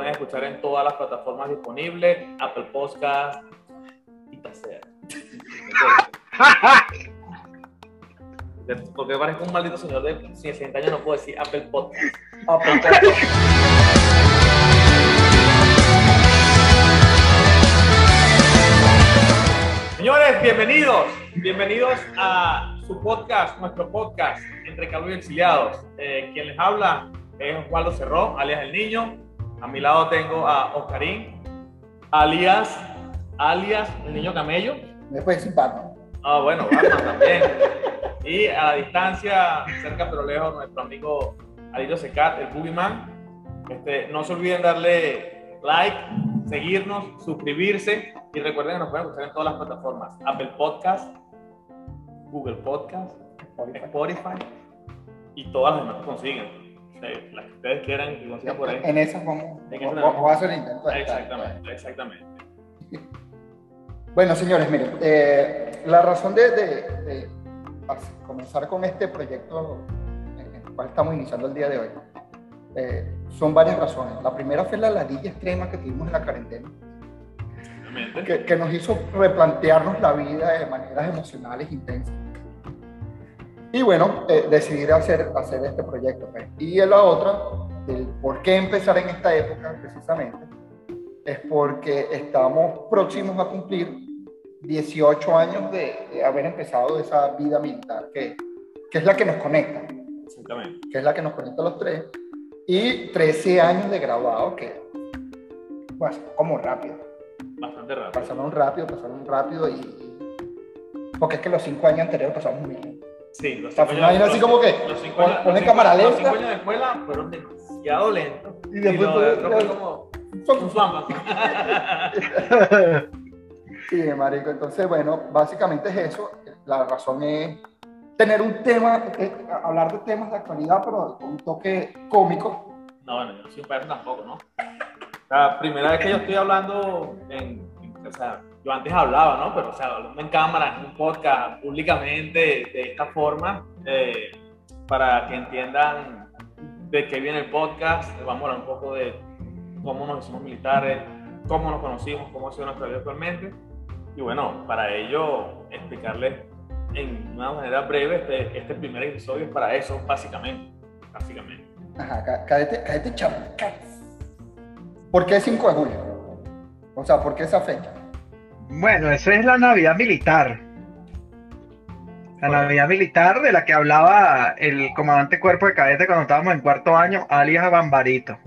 pueden escuchar en todas las plataformas disponibles, Apple Podcast y Taser. Porque parezco un maldito señor de 60 años, no puedo decir Apple Podcast. Apple Podcast. Señores, bienvenidos. Bienvenidos a su podcast, nuestro podcast, Entre Calvo y Exiliados. Eh, quien les habla es Osvaldo Cerró, alias El Niño. A mi lado tengo a Oscarín, alias, alias El Niño Camello. Me puede decir Batman. Ah, bueno, Batman también. Y a la distancia, cerca pero lejos, nuestro amigo Alito Secat, el Boogeyman. Este, no se olviden darle like, seguirnos, suscribirse y recuerden que nos pueden escuchar en todas las plataformas: Apple Podcast, Google Podcast, Spotify y todas las demás que consiguen. Las que ustedes quieran y consigan por ahí. En esas vamos, En esas vamos a hacer el intento. de estar. Exactamente, exactamente. Bueno, señores, miren, eh, la razón de, de- de comenzar con este proyecto en el cual estamos iniciando el día de hoy eh, son varias razones. La primera fue la ladilla extrema que tuvimos en la cuarentena, exactamente. que, que nos hizo replantearnos la vida de maneras emocionales intensas. Y bueno, eh, decidir hacer, hacer este proyecto. pues. Y la otra, el por qué empezar en esta época precisamente, es porque estamos próximos a cumplir 18 años de, de haber empezado esa vida militar, que, que es la que nos conecta, Exactamente. que es la que nos conecta a los tres, y 13 años de graduado, que pues, como rápido Bastante rápido. pasaron rápido, pasaron rápido y... Porque es que los cinco años anteriores pasamos muy bien. Sí, los años- así como que, los cinco pon- años- pone los cinco- cámara Los lenta. cinco años de escuela fueron demasiado lentos. Y Y después lo fue- como un. Sí, marico. Entonces, bueno, básicamente es eso. La razón es tener un tema, eh, hablar de temas de actualidad, pero con un toque cómico. No, bueno, yo no soy un payaso tampoco, ¿no? La primera vez que yo estoy hablando en, en- o sea, yo antes hablaba, ¿no? Pero, o sea, hablando en cámara, en un podcast, públicamente, de esta forma, eh, para que entiendan de qué viene el podcast, vamos a hablar un poco de cómo nos hicimos militares, cómo nos conocimos, cómo ha sido nuestra vida actualmente. Y bueno, para ello, explicarles en una manera breve, este, este primer episodio es para eso, básicamente. Básicamente. Ajá, chamo. cállate. ¿Por qué 5 de julio? O sea, ¿por qué esa fecha? Bueno, eso es la Navidad militar. La. Navidad militar de la que hablaba el comandante cuerpo de cadete cuando estábamos en cuarto año, alias Bambarito.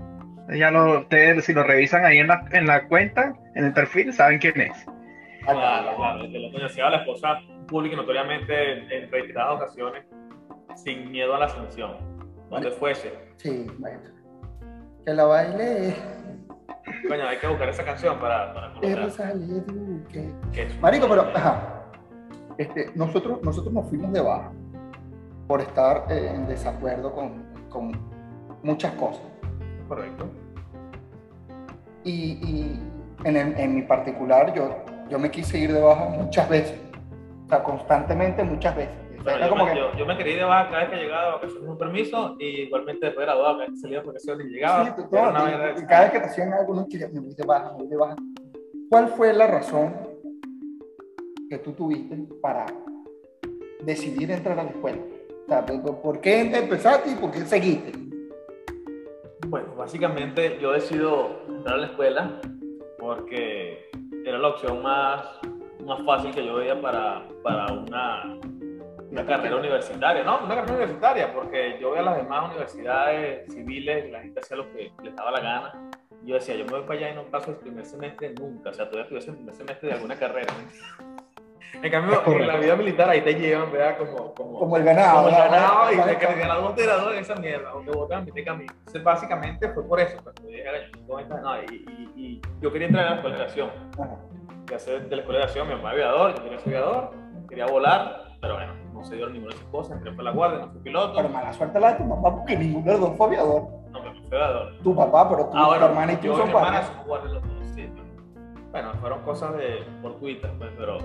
Ya lo, ustedes, si lo revisan ahí en la, en la cuenta, en el perfil, saben quién es. Claro, claro, desde lo conocía a la esposa pública notoriamente en, en reiteradas ocasiones, sin miedo a la sanción, donde fuese. Sí, bueno. Que la baile Coño, hay que buscar esa canción para, para es. Marico, pero, ajá. Este, nosotros, nosotros nos fuimos de baja por estar eh, en desacuerdo con, con muchas cosas. Correcto. Y, y en, el- en mi particular, yo, yo me quise ir de baja muchas veces. O sea, constantemente, muchas veces. Bueno, yo, como me, que- yo, yo me quería ir de baja cada vez que llegaba de vacaciones un permiso y igualmente después de graduado, cada vez que salía de vacaciones y llegaba. Sí, tú- una y- y cada vez que te hacían algo, no quería, me voy de baja, me voy de baja. ¿Cuál fue la razón que tú tuviste para decidir entrar a la escuela? O sea, ¿por- ¿por qué empezaste y por qué seguiste? Bueno, básicamente yo decido entrar a la escuela porque era la opción más, más fácil que yo veía para, para una, una carrera universitaria. No, una carrera universitaria, porque yo veía las demás universidades civiles la gente hacía lo que les daba la gana. Yo decía, yo me voy para allá y no paso el primer semestre nunca. O sea, todavía estuviese en el primer semestre de alguna carrera. En cambio, en la vida militar ahí te llevan, ¿verdad? Como, como, Como el ganado. como el ganado y quedé ganado un tirador en esa mierda, o te botan a de camino. Entonces, básicamente fue por eso. No, y, y- y yo quería entrar a la escuela de aviación. Quería hacer de la escuela de aviación, mi papá aviador, yo quería ser aviador, quería volar, pero bueno, no se dieron ninguna de esas cosas. Entré para la guardia, no fui piloto, Pero mala suerte la de tu papá, porque ninguno de los dos fue aviador. no me fui aviador. Tu papá, pero tu, Ah, bueno, tu hermana y tú son guardias los dos, sí. Bueno, fueron cosas de fortuitas, pues, pero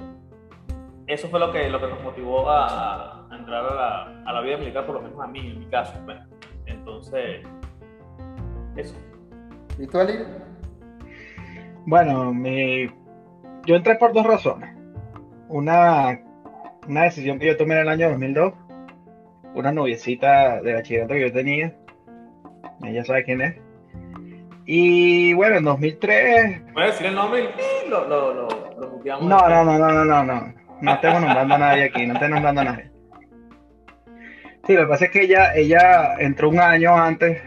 eso fue lo que, lo que nos motivó a, a entrar a la, a la vida militar, por lo menos a mí, en mi caso. pues. Entonces, eso. ¿Y tú, Ali? Bueno, mi... yo entré por dos razones. Una, una decisión que yo tomé en el año 2002. Una noviecita de bachillerato que yo tenía. Ella sabe quién es. Y bueno, en 2003. ¿Puedes decir el nombre y lo, lo, lo, lo? No, no, no, no, no, no, no. No estemos nombrando a nadie aquí, no estemos nombrando a nadie. Sí, lo que pasa es que ella, ella entró un año antes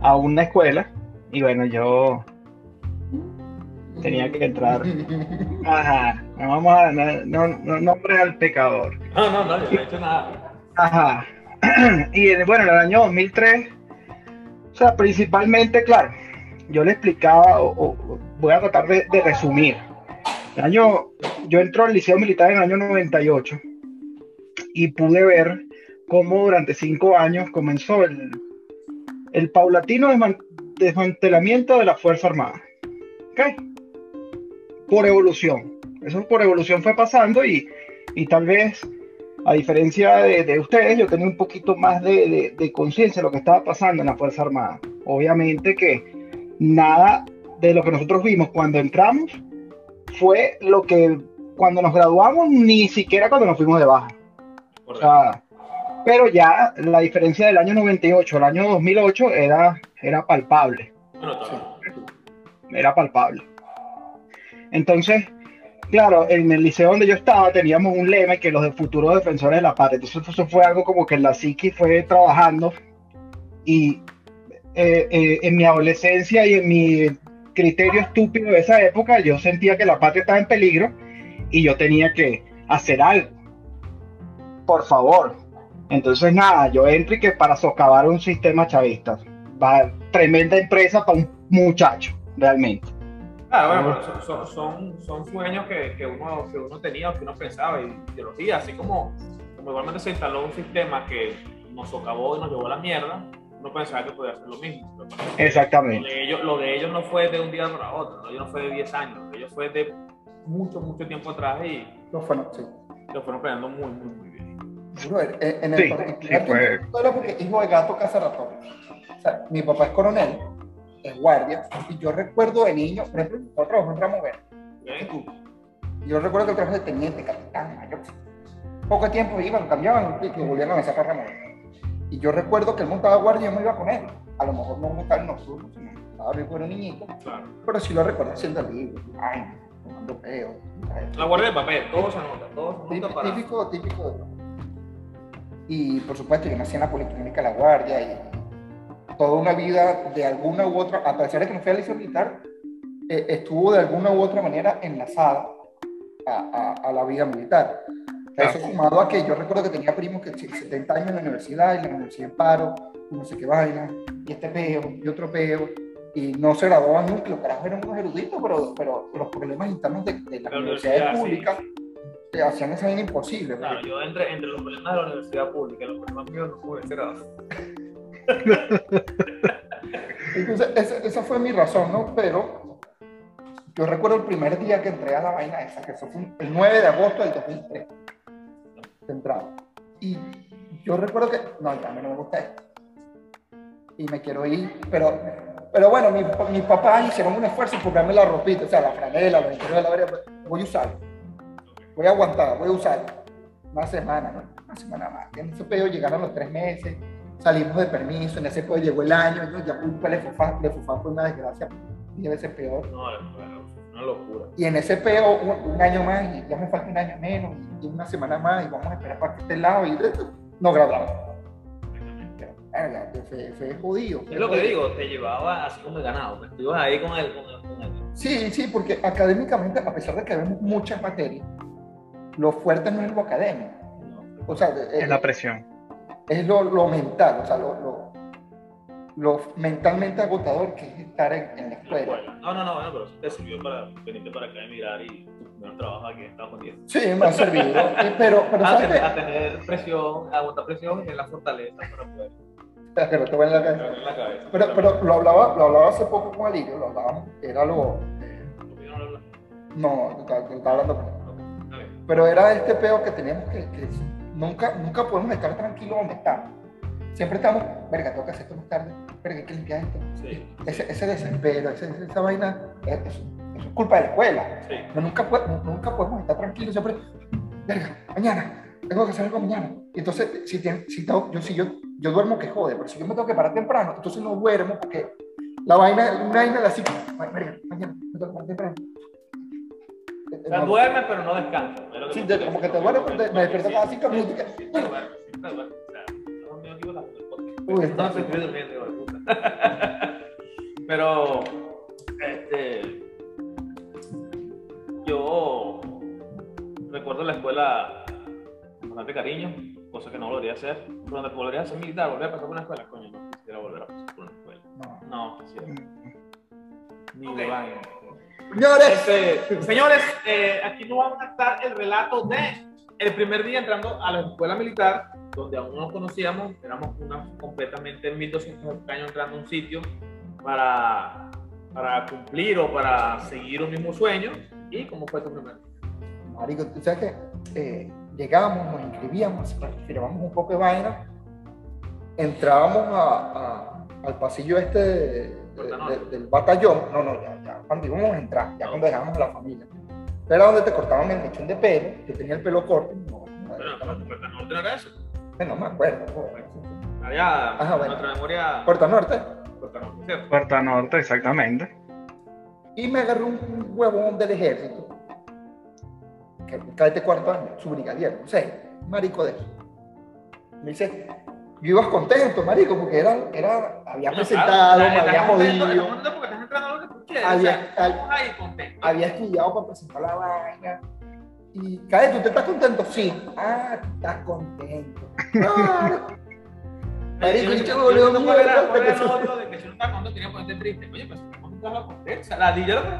a una escuela y bueno, yo tenía que entrar. Ajá, no vamos a, no, no, no nombres al pecador. No, no, no, yo no he hecho nada. Ajá. Y en- bueno, en el año 2003, o sea, principalmente, claro, yo le explicaba, o, o- voy a tratar de, de resumir. El año, yo entro al Liceo Militar en el año 98 y pude ver cómo durante cinco años comenzó el, el paulatino desman- desmantelamiento de la Fuerza Armada. ¿Ok? Por evolución. Eso por evolución fue pasando y, y tal vez a diferencia de, de ustedes, yo tenía un poquito más de, de- de conciencia de lo que estaba pasando en la Fuerza Armada. Obviamente que nada de lo que nosotros vimos cuando entramos fue lo que cuando nos graduamos, ni siquiera cuando nos fuimos de baja. O Correcto. sea, pero ya la diferencia del año 98 al año 2008 era, era palpable Bueno, era palpable. Entonces, claro, en el liceo donde yo estaba teníamos un lema que los de futuros defensores de la patria. Entonces eso fue algo como que la psiqui fue trabajando y eh, eh, en mi adolescencia y en mi criterio estúpido de esa época yo sentía que la patria estaba en peligro y yo tenía que hacer algo. Por favor. Entonces nada, yo entro y que para socavar un sistema chavista. Va, tremenda empresa para un muchacho, realmente. Ah, bueno, pero son, son, son, sueños que, que, uno, que uno tenía o que uno pensaba y ideología, así como, como igualmente se instaló un sistema que nos socavó y nos llevó a la mierda, uno pensaba que podía hacer lo mismo. Lo, Exactamente. de ellos, lo de ellos no fue de un día para otro, lo de ellos no fue de 10 años, lo de ellos fue de mucho, mucho tiempo atrás y No fue, no, sí. lo fueron planeando muy, muy, muy bien. Brother, en el Sí, particular sí, fue- porque hijo de gato casa ratón. O sea, mi papá es coronel, guardia, y yo recuerdo de niño, por ejemplo, yo trabajo en Ramo. Yo recuerdo que el trabajo de teniente, capitán, mayor. Poco tiempo iban, cambiaban y volvían a sacar Ramo Verde. Y yo recuerdo que él montaba guardia y yo me iba con él. A lo mejor no montaba en nocturno, sino estaba bien bueno niñito, Claro. pero sí lo recuerdo haciendo el libro, ay, tomando peo. La guardia de papel, todo se anota, todo se anota para... Típico, típico de Y por supuesto, yo nací en la Policlínica La Guardia y toda una vida de alguna u otra, a pesar de que no fui al liceo militar, eh, estuvo de alguna u otra manera enlazada a, a- a la vida militar. Eso sumado a que yo recuerdo que tenía primos que sí, 70 años en la universidad y la universidad en paro, no sé qué vaina, y este peo, y otro peo, y no se graduaban nunca, los carajos eran unos eruditos, pero, pero los problemas internos de, de La universidad, sí. públicas eh, hacían esa vaina imposible. Claro, yo entre, entre los problemas de la universidad pública y los problemas míos no pude ser. Entonces, esa, esa fue mi razón, ¿no? Pero yo recuerdo el primer día que entré a la vaina esa, que eso fue el 9 de agosto del 2003, de entrada. Y yo recuerdo que, no, ya a mí no me gusta esto. Y me quiero ir, pero, pero bueno, mi- mis papás hicieron un esfuerzo por darme la ropita, o sea, la franela, los interiores de la vereda, voy a usarlo. Voy a aguantar, voy a usarlo. Una semana, ¿no? Una semana más. En ese pedo llegaron los tres meses, salimos de permiso, en ese pedo llegó el año, ¿no? ya culpa le fufá, le fufá fue una desgracia, diez veces peor. No, una locura. Y en ese peo, un, un año más, y ya me falta un año menos, y una semana más, y vamos a esperar para que esté el lado, y no graduamos. Fue, fue jodido. fue Es lo que digo, te llevaba así como el ganado. pues, ibas ahí con el, con el, con el Sí, sí, porque académicamente, a pesar de que vemos muchas materias, lo fuerte no es lo académico. O sea, eh, Es la presión. Es lo, lo mental, o sea, lo, lo, lo mentalmente agotador que es estar en, en la escuela. No, no, no, bueno, pero eso te sirvió para venirte para acá a emigrar y primer trabajo aquí en Estados Unidos. Sí, me ha servido. eh, Pero, pero A ¿sabes tener, qué? a tener presión, a aguantar presión y tener la fortaleza para poder Pero te voy en la cabeza. tener en la cabeza. Pero, pero lo, hablaba, lo hablaba hace poco con Alirio, lo hablábamos, era lo... eh, ¿Por qué no hablas? no, te estaba hablando con él. Pero era este peo que teníamos que, que nunca, nunca podemos estar tranquilos donde estamos. siempre estamos, verga, tengo que hacer esto más tarde, verga, hay que limpiar esto. Sí. Ese, ese desespero, ese- esa vaina, es, es- eso es culpa de la escuela. Sí. No, nunca, nunca podemos estar tranquilos, siempre, verga, mañana, tengo que hacer algo mañana. Y entonces, si, tengo- yo, si yo, yo duermo que jode, pero si yo me tengo que parar temprano, entonces no duermo porque la vaina, una vaina de así, verga, mañana, me tengo que parar temprano. O sea, duerme, pero no descansa. Sí, de- como que te duermes, pero te- me despierto cada cinco minutos Sí, te duermes, sí, te duermes. O sea, no me la- No, se estoy durmiendo, hijo de puta. Pero, este, yo recuerdo la escuela con bastante cariño, cosa que no volvería a hacer. Cuando volvería a ser militar, volver a pasar por una escuela, coño, no quisiera volver a pasar por una escuela. No. No, quisiera. Ni Ok. de vaina. Señores, Este, señores, eh, aquí nos vamos a estar el relato de el primer día entrando a la escuela militar, donde aún no nos conocíamos, éramos unas completamente 1200 años entrando a un sitio para, para cumplir o para seguir un mismo sueño. ¿Y cómo fue tu primer día? Marico, tú sabes que eh, llegábamos, nos inscribíamos, firmábamos un poco de vaina, entrábamos a- a- al pasillo este de- de- del batallón, no, no, ya, ya, cuando íbamos a entrar, ya cuando dejábamos a la familia. Era donde te cortaban el mechón de pelo, yo tenía el pelo corto, no, no, Puerta Norte no era eso. no me acuerdo. Había Ajá, bueno. nuestra memoria. Puerta Norte, Puerta Norte, ¿cierto? Puerta Norte, exactamente. y me agarró un, huevón del ejército, que cae de cuarto año, su brigadier, no sé, marico de eso. Me dice, yo ibas contento, marico, porque era, era, había Bueno, presentado, claro, me había estás jodido, estás. Había- había estudiado para presentar la vaina. Y, ¿tú te estás contento? Sí. Ah, estás contento. Ah. Marico, Yo- yo yo- yo volvió no sé cuál era- mierda, cuál era porque lo eso- otro de que si no estaba contento quería ponerte triste. Oye, si no estaba contento. O sea, la di yo lo que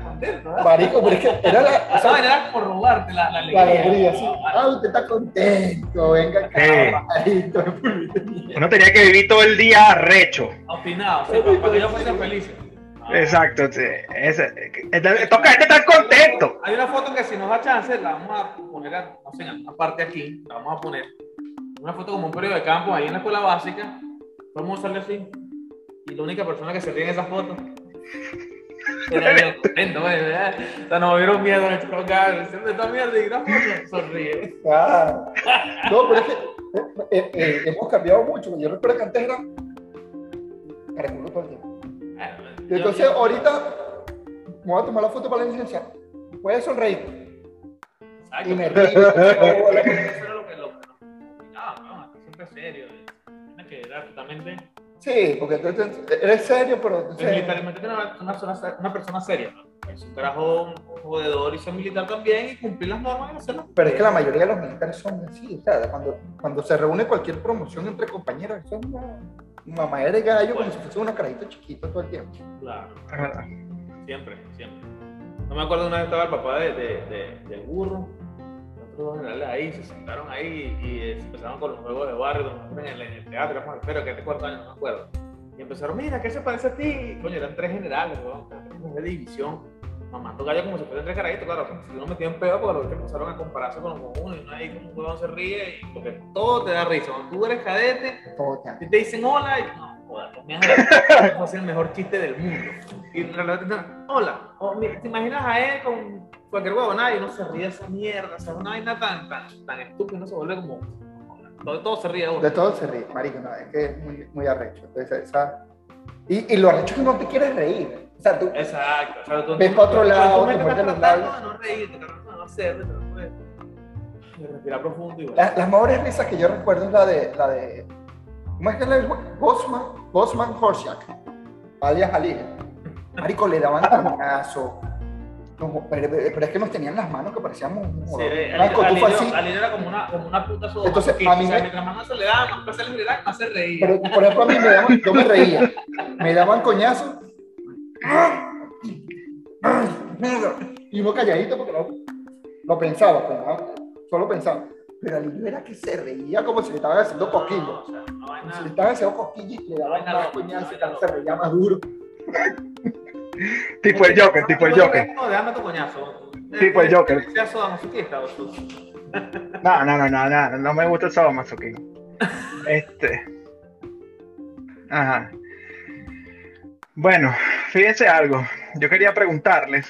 contento. ¿verdad? Marico, pero es que era la, o Esa sea, era por robarte la, la la alegría. alegría, sí. Ah, usted está contento, venga acá, Sí. Uno tenía que vivir todo el día recho. Obstinado, sí, para, para que yo fuese feliz. Ah. Exacto. sí, ese- toca hay que estar contento. Hay una foto que si nos da chance, la vamos a poner, a- no sé, en una parte aquí, la vamos a poner. Una foto como un periodo de campo ahí en la escuela básica. Vamos a usarle así. Y la única persona que se ríe en esa foto. Era contento, ¿verdad? O sea, nos vieron miedo en el chocar. Diciendo esta mierda y foto sonríe. Ah. No, pero es que eh, eh, eh, hemos cambiado mucho. Yo recuerdo que antes era caraculo todo el tiempo. Y entonces, ahorita me voy a tomar la foto para la licencia. Puedes sonreír. Exacto. Y me río. Eso era lo que lo siempre que era totalmente. Sí, porque entonces eres serio, pero El militar, imagínate una, una, persona- una persona seria, ¿no? Es un carajo, un jodedor y ser militar también y cumplir las normas y hacerlas. pero es que la mayoría de los militares son así, o sea, cuando, cuando se reúne cualquier promoción entre compañeros, son una mamadera de gallo como si fuese unos carajitos chiquitos todo el tiempo. Claro, Es siempre, siempre. No me acuerdo una vez estaba el papá de, de, de- del burro, otros generales ahí, se sentaron ahí y empezaron con los juegos de barrio, en el, en el teatro, espero que este cuarto año, no me acuerdo. Y empezaron, mira, ¿qué se parece a ti? Coño, eran tres generales, weón, tres de división, mamando gallo como si fueran tres carajitos, claro, si uno metía en pedo porque los otros empezaron a compararse con los comunes, y uno ahí como un huevón se ríe, y porque todo te da risa. Cuando tú eres cadete, Todo te dicen hola, y no, joder, pues me hace el mejor chiste del mundo. Y en realidad hola, o, mira, ¿te imaginas a él con cualquier huevo? Nadie, uno se ríe de esa mierda, o sea, una vaina tan, tan, tan estúpida, uno se vuelve como, todo, todo se ríe de uno. De todo se ríe, marico, no, es que es muy, muy arrecho. Entonces, esa... y, y lo arrecho es que no te quieres reír. O sea, tú, Exacto, o sea, tú, Ves pa' otro lado, te muerdes los labios. de no reírte, de no de, de respirar profundo y bueno. la- las mejores risas que yo recuerdo es la de, la de ¿cómo es que es? Bosman, Bosman Horsiak, alias Ali. Marico, le daban coñazo. No, pero, pero es que nos tenían las manos que parecíamos un Sí, era como una, como una puta soda. Entonces, a mí o sea, me- mientras más no se le daba, más placer le daba, más se reía. Pero, por ejemplo, a mí me daban, yo me reía. Me daban coñazos. Y uno calladito porque no, lo pensaba, pensaba, solo pensaba. Pero al era que se reía como si le estaban haciendo No, cosquillas. o sea, una Como vaina- si le estaban haciendo cosquillas y le daban Vaina más tal, se reía más duro. Tipo el Joker, tipo el Joker. No, déjame tu coñazo. Tipo el Joker. Masoquista o tú. No, no, no, no, no, no me gusta el sadomasoquismo. Este. Ajá. Bueno, fíjense algo. Yo quería preguntarles.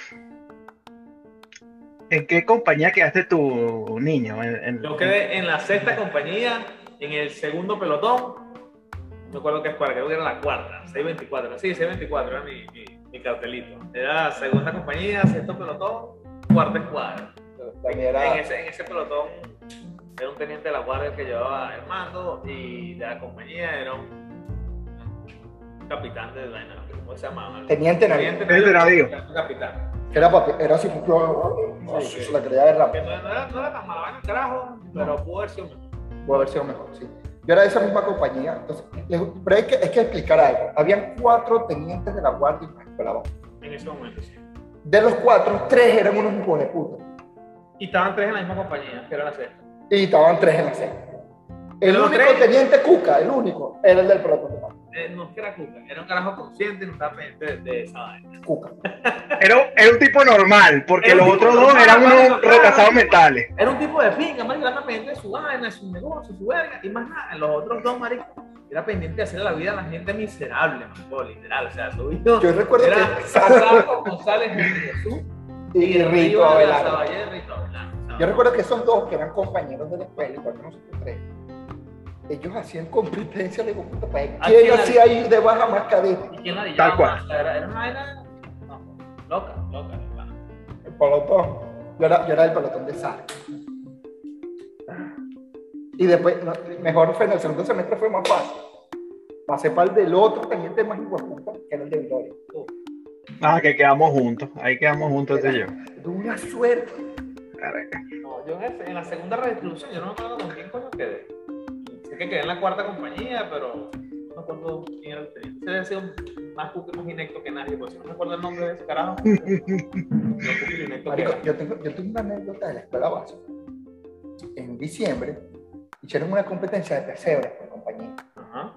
¿En qué compañía quedaste tu niño? En- en- Yo quedé en la sexta compañía, en el segundo pelotón. No recuerdo qué escuadra, creo que era la cuarta, 624. Sí, 624 era mi, mi, mi cartelito. Era segunda compañía, sexto pelotón, cuarta escuadra. Era- En ese, en ese pelotón era un teniente de la guardia el que llevaba el mando y de la compañía era un capitán de la ¿cómo se llamaba? Teniente navío. Teniente navío. Capitán. que era, papi, era así, yo, Sí, sí. se la quería de rápido. no, no era, no era tan mala vaina, carajo, pero pudo haber sido mejor. Puede haber sido mejor, sí. Yo era de esa misma compañía, entonces, pero hay que, hay que explicar algo. Habían cuatro tenientes de la guardia En ese momento, sí. De los cuatro, tres eran unos hijos de puta. Y estaban tres en la misma compañía, que era la sexta. Y estaban tres en la sexta. El único tres- teniente Cuca, el único, era el del mando. Eh, no es que era Cuca, era un carajo consciente y no estaba pendiente de, esa vaina. Cuca. Era, era un tipo normal, porque Era los otros dos eran unos claro. retrasados mentales. Era un tipo de pinga, marico, era pendiente de su vaina, de su negocio, su verga, y más nada. Los otros dos, marico, era pendiente de hacer la vida a la gente miserable, marico, literal. O sea, su hijo Yo recuerdo era que- Santiago González Jesús Y, el Rito de la Abelardo. De Rito Yo recuerdo que esos dos, que eran compañeros de la escuela, igual que nosotros tres, ellos hacían competencia de puta para ver ¿A quién quién hacía ir de baja más cadete. ¿Y quién la Tal llevaba cual. Era, era una vaina no, loca, loca, loca. El pelotón. Yo era, yo era el pelotón de Sara. Y después, no, mejor fue en el segundo semestre fue más fácil. Pasé para el del otro teniente más hijueputa, que era el de Gloria. Ah, que quedamos juntos. Ahí quedamos juntos tú y yo. De una suerte. Caraca. No, yo en, ese- en la segunda redistribución, yo no me acuerdo con quién coño quedé. Sé que quedé en la cuarta compañía, pero no me acuerdo quién era el teniente. Debe ser un más cuco, más inecto que nadie, porque si no me acuerdo el nombre de ese carajo. Yo tengo, yo tengo una anécdota de la escuela básica. En diciembre hicieron una competencia de pesebres por compañía. Ajá.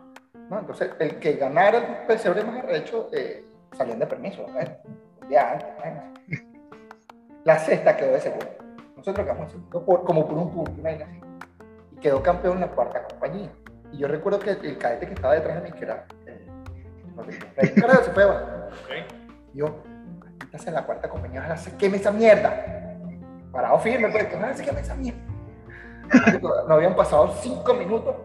¿no? Entonces, el que ganara el pesebre más arrecho eh, salían de permiso. ¿no? Un día antes. La sexta quedó de segundo. Nosotros quedamos segundo por- como por un punto, una vaina así. Y quedó campeón en la cuarta compañía. Y yo recuerdo que el cadete que estaba detrás de mí, que era. Eh, no sé, el carajo se fue. Yo, estás en la cuarta compañía, ojalá se queme esa mierda. Parado firme, pues, ojalá se queme esa mierda. No habían pasado cinco minutos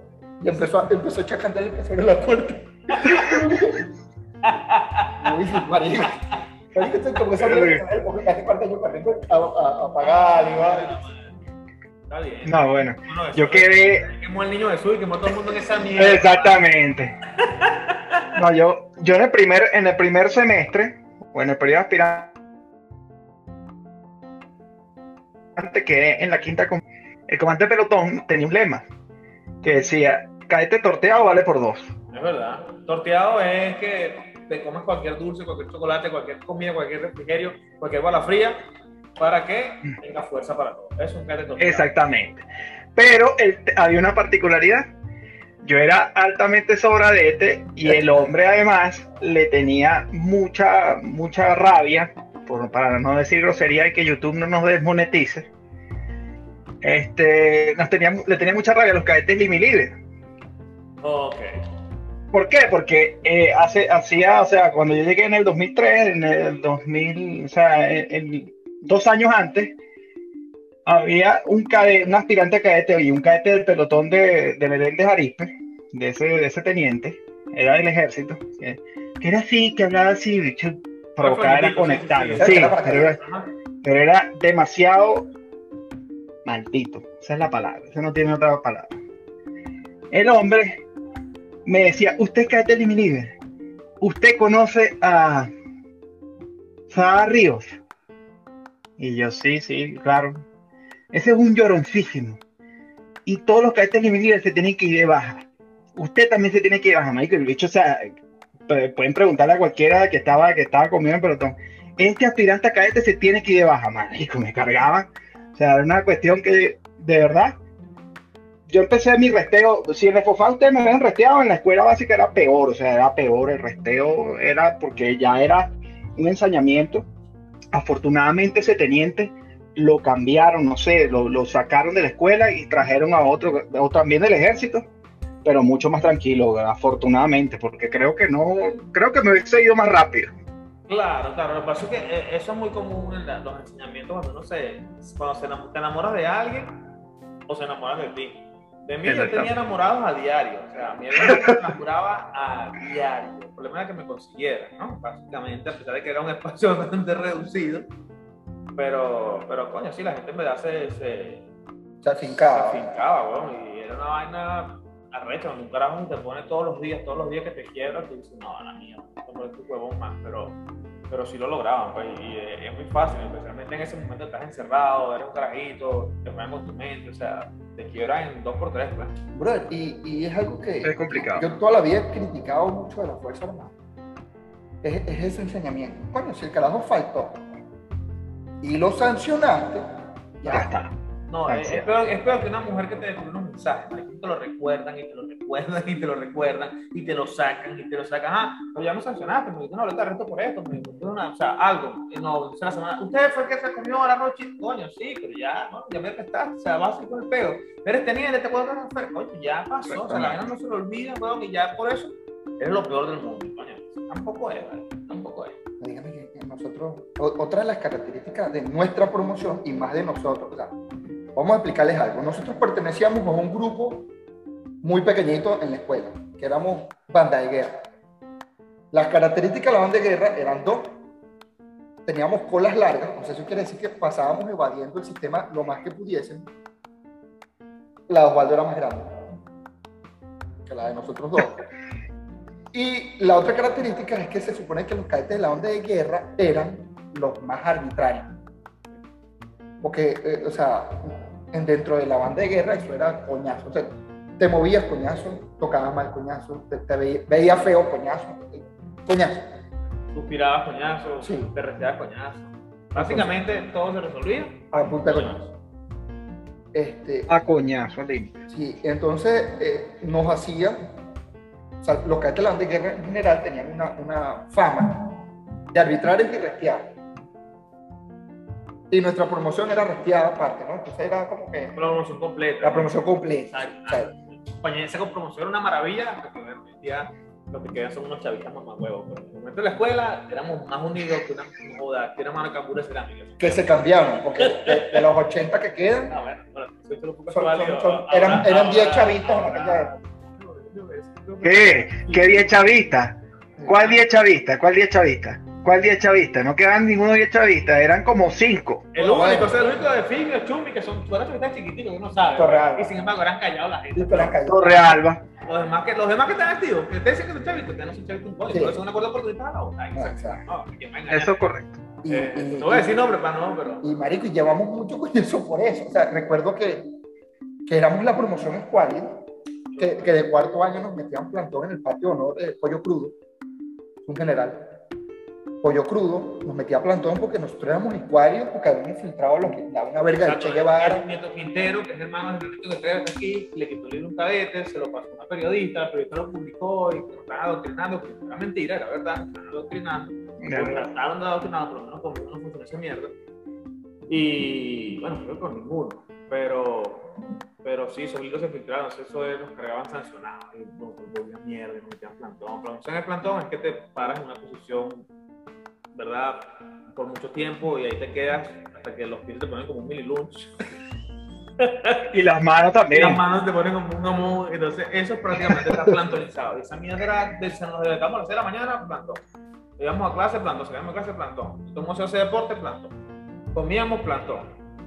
y empezó a, empezó a echar candela y empezó a abrir la puerta. Uy, sí, marico. Marico, estoy como esa mierda, hace cuánto yo corriendo a, a, a apagar y va. Está bien. No, bueno. De Yo quedé Quemó al niño Jesús y quemó a todo el mundo en esa mierda. Exactamente. No, yo, yo en el primer, en el primer semestre, o en el periodo aspirante, quedé en la quinta com- el comandante de pelotón tenía un lema que decía cadete torteado vale por dos. Es verdad. Torteado es que te comes cualquier dulce, cualquier chocolate, cualquier comida, cualquier refrigerio, cualquier bala fría, para que tenga fuerza para todo. Es un cadete torteado. Exactamente. Pero el- había una particularidad. Yo era altamente sobradete y el hombre además le tenía mucha, mucha rabia, por, para no decir grosería y que YouTube no nos desmonetice. Este, nos tenía, le tenía mucha rabia a los cadetes limilíderes. Ok. ¿Por qué? Porque eh, hace, hacía, o sea, cuando yo llegué en el 2003, en el 2000, o sea, en- en- dos años antes, había un, cadete, un aspirante a cadete y un cadete del pelotón de, de Belén de Jarispe, de ese, de ese teniente, era del ejército, que, que era así, que hablaba así, bicho, provocaba era conectarlo, sí, sí, sí. sí, era, pero era demasiado maldito, esa es la palabra, esa no tiene otra palabra. El hombre me decía, usted es cadete de mi líder, usted conoce a Sara Ríos. Y yo, sí, sí, claro. Ese es un lloroncísimo. Y todos los cadetes de mi líder se tienen que ir de baja. Usted también se tiene que ir de baja, Michael. El bicho, o sea, pueden preguntarle a cualquiera que estaba, que estaba conmigo en pelotón. Este aspirante a cadete se tiene que ir de baja, marico. Me cargaban. O sea, era una cuestión que, de verdad, yo empecé mi resteo. Si en el FOFA ustedes me habían resteado, en la escuela básica era peor. O sea, era peor. El resteo era porque ya era un ensañamiento. Afortunadamente, ese teniente lo cambiaron, no sé, lo, sacaron de la escuela y trajeron a otro, otro también del ejército, pero mucho más tranquilo, afortunadamente, porque creo que no, creo que me hubiese ido más rápido. Claro, claro, lo que pasa es que eh, eso es muy común en la- los enseñamientos cuando uno se, cuando se enam- te enamoras de alguien o se enamoras de ti. De mí yo tenía enamorados a diario, o sea, a mí me enamoraba a diario. El problema era que me consiguiera, ¿no? Básicamente, a pesar de que era un espacio bastante reducido, pero, pero coño, sí, la gente en verdad se, se, Se se afincaba. afincaba, weón, y era una vaina arrecha, un carajo te pone todos los días, todos los días que te quiebra, tú dices, no, la mía, no tu huevón más, pero, pero sí lo lograban, pues, y eh, es muy fácil, especialmente en ese momento estás encerrado, eres un carajito, te juegan con tu mente, o sea, te quiebran en dos por tres, pues. Brother, y, y es algo que Es complicado. yo toda la vida he criticado mucho de la Fuerza Armada. Es, es ese enseñamiento. Coño, si el carajo faltó y lo sancionaste, Ya ya está. No, Ah, es, es peor, es peor que una mujer que te descubre ¿no? y te lo recuerdan, y te lo recuerdan, y te lo recuerdan, y te lo sacan, y te lo sacan. Ah, pero ya me sancionaste, me diste una boleta de arresto por esto, me diste una, o sea, algo. Y no, dice la semana, usted fue el que se comió a la noche, coño, sí, pero ya, no, ya me arrestaste, o sea, vas así con el pego. Eres teniente, te puedo dar coño, ya pasó, o sea, la vaina no se lo olvida, weón, y ya por eso eres lo peor del mundo, coño. Tampoco es, ¿vale? Tampoco es. dígame que que nosotros, o- otra de las características de nuestra promoción y más de nosotros, o sea, vamos a explicarles algo. Nosotros pertenecíamos a un grupo muy pequeñito en la escuela, que éramos banda de guerra. Las características de la banda de guerra eran dos. Teníamos colas largas, o sea, eso quiere decir que pasábamos evadiendo el sistema lo más que pudiesen. La de Osvaldo era más grande que la de nosotros dos. Y la otra característica es que se supone que los cadetes de la onda de guerra eran los más arbitrarios. Porque, eh, o sea, en- dentro de la banda de guerra eso era coñazo. O sea, te movías coñazo, tocabas mal coñazo, te, te veía, veía feo coñazo, coñazo. Suspirabas coñazo, Sí. te respirabas coñazo. Básicamente todo se resolvía. A punta de coñazo. Este, A coñazo, límite. Sí, entonces eh, nos hacía, o sea, los cadetes de la banda de guerra en general tenían una, una fama de arbitrarios y restiados. Y nuestra promoción era restiada aparte, ¿no? Entonces era como que La promoción completa. la promoción completa. Exacto. Compañía, esa promoción era una maravilla, porque hoy en día lo que quedan son unos chavitas mamá huevos. Pero en el momento de la escuela éramos más unidos que una joda, que una marca pura cerámica. que se cambiaron, porque de, de los 80 que quedan, Ah, bueno, bueno, te lo pongo son- válido. son- son- Ahora- eran, eran 10 ahora- chavitos en aquella época. ¿Qué? ¿Qué 10 chavistas? ¿Cuál 10 chavistas? ¿Cuál 10 chavistas? ¿Cuál 10 chavistas? No quedan ninguno 10 chavistas, eran como 5. El único, bueno. o sea, el único de Figio, Chumi, que son fueron chavitas chiquititos que uno sabe. Torreal. Y sin embargo eran callados la gente. Y te las cayó. Torre Alba. Los demás que, los demás que están activos, que te dicen que son chavitos, que no son chavitos un coño, Sí. pero son una cuerda oportunidad a la otra. Exacto. No. Eso es correcto. Y, Eh, y- no voy a decir nombre para no, pero. Y marico, y llevamos mucho con eso por eso. O sea, recuerdo que, que éramos la promoción escuálida, que, que de cuarto año nos metían plantón en el patio de honor de pollo crudo, un general. Pollo crudo, nos metía plantón porque nosotros éramos escuálidos, porque habían infiltrado lo que daba una verga de Che Guevara. El nieto Quintero, que es hermano de Enrique está aquí, le quitó el libro un cadete, se lo pasó a una periodista, la periodista lo publicó y lo estaban adoctrinando, que era mentira, era verdad, estaban adoctrinando. Lo trataron de adoctrinar, por lo menos conmigo no funcionó esa mierda. Y bueno, creo que con ninguno. Pero, pero sí, esos libros se filtraron, eso de los cargaban sancionados. Y nos volvían mierda, nos metían plantón. Plantón en el plantón es que te paras en una posición, ¿verdad? Por mucho tiempo y ahí te quedas hasta que los pies te ponen como un mini lunch. Y las manos Y también. las manos te ponen como un amor. Entonces, eso prácticamente está plantonizado. Y esa mierda era de se nos levantamos a las 6 de la mañana, plantón. Íbamos a clase, plantón. Salíamos a clase, plantón. Tomamos ese deporte, plantón. Comíamos, plantón.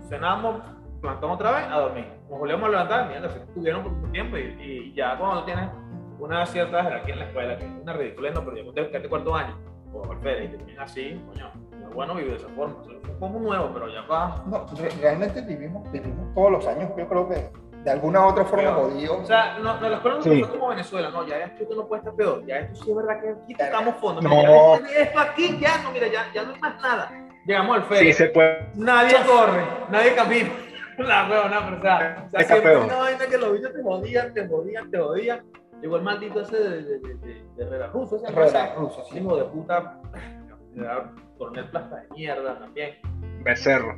Cenábamos, plantón otra vez, a dormir. Nos volvíamos a levantar, mierda, se estuvieron por mucho tiempo. Y, y ya cuando tienes una cierta jerarquía en la escuela, que es una ridiculez, no, pero ya cuando te cuarto año, o alférez, y te tienen así, coño, no es bueno vivir de esa forma. O sea, es como nuevo, pero ya va. No, re- realmente vivimos, vivimos todos los años, yo creo que de alguna u otra forma Peor. jodidos. O sea, no, no, escuela no Sí. fue como Venezuela, no, ya esto no puede estar peor, ya esto sí es verdad que aquí tocamos fondo. No. Ya esto, aquí ya no, mira, ya, ya no hay más nada. Llegamos al Sí, feria, se puede. nadie corre, nadie camina. La huevona, pero o sea, o sea Es siempre una vaina que los bichos te jodían, te jodían, te jodían. Llegó el maldito ese de, de, de, Herrera Russo, ese Herrera Russo, sí. hijo de puta, coronel plasta de mierda también, Becerro.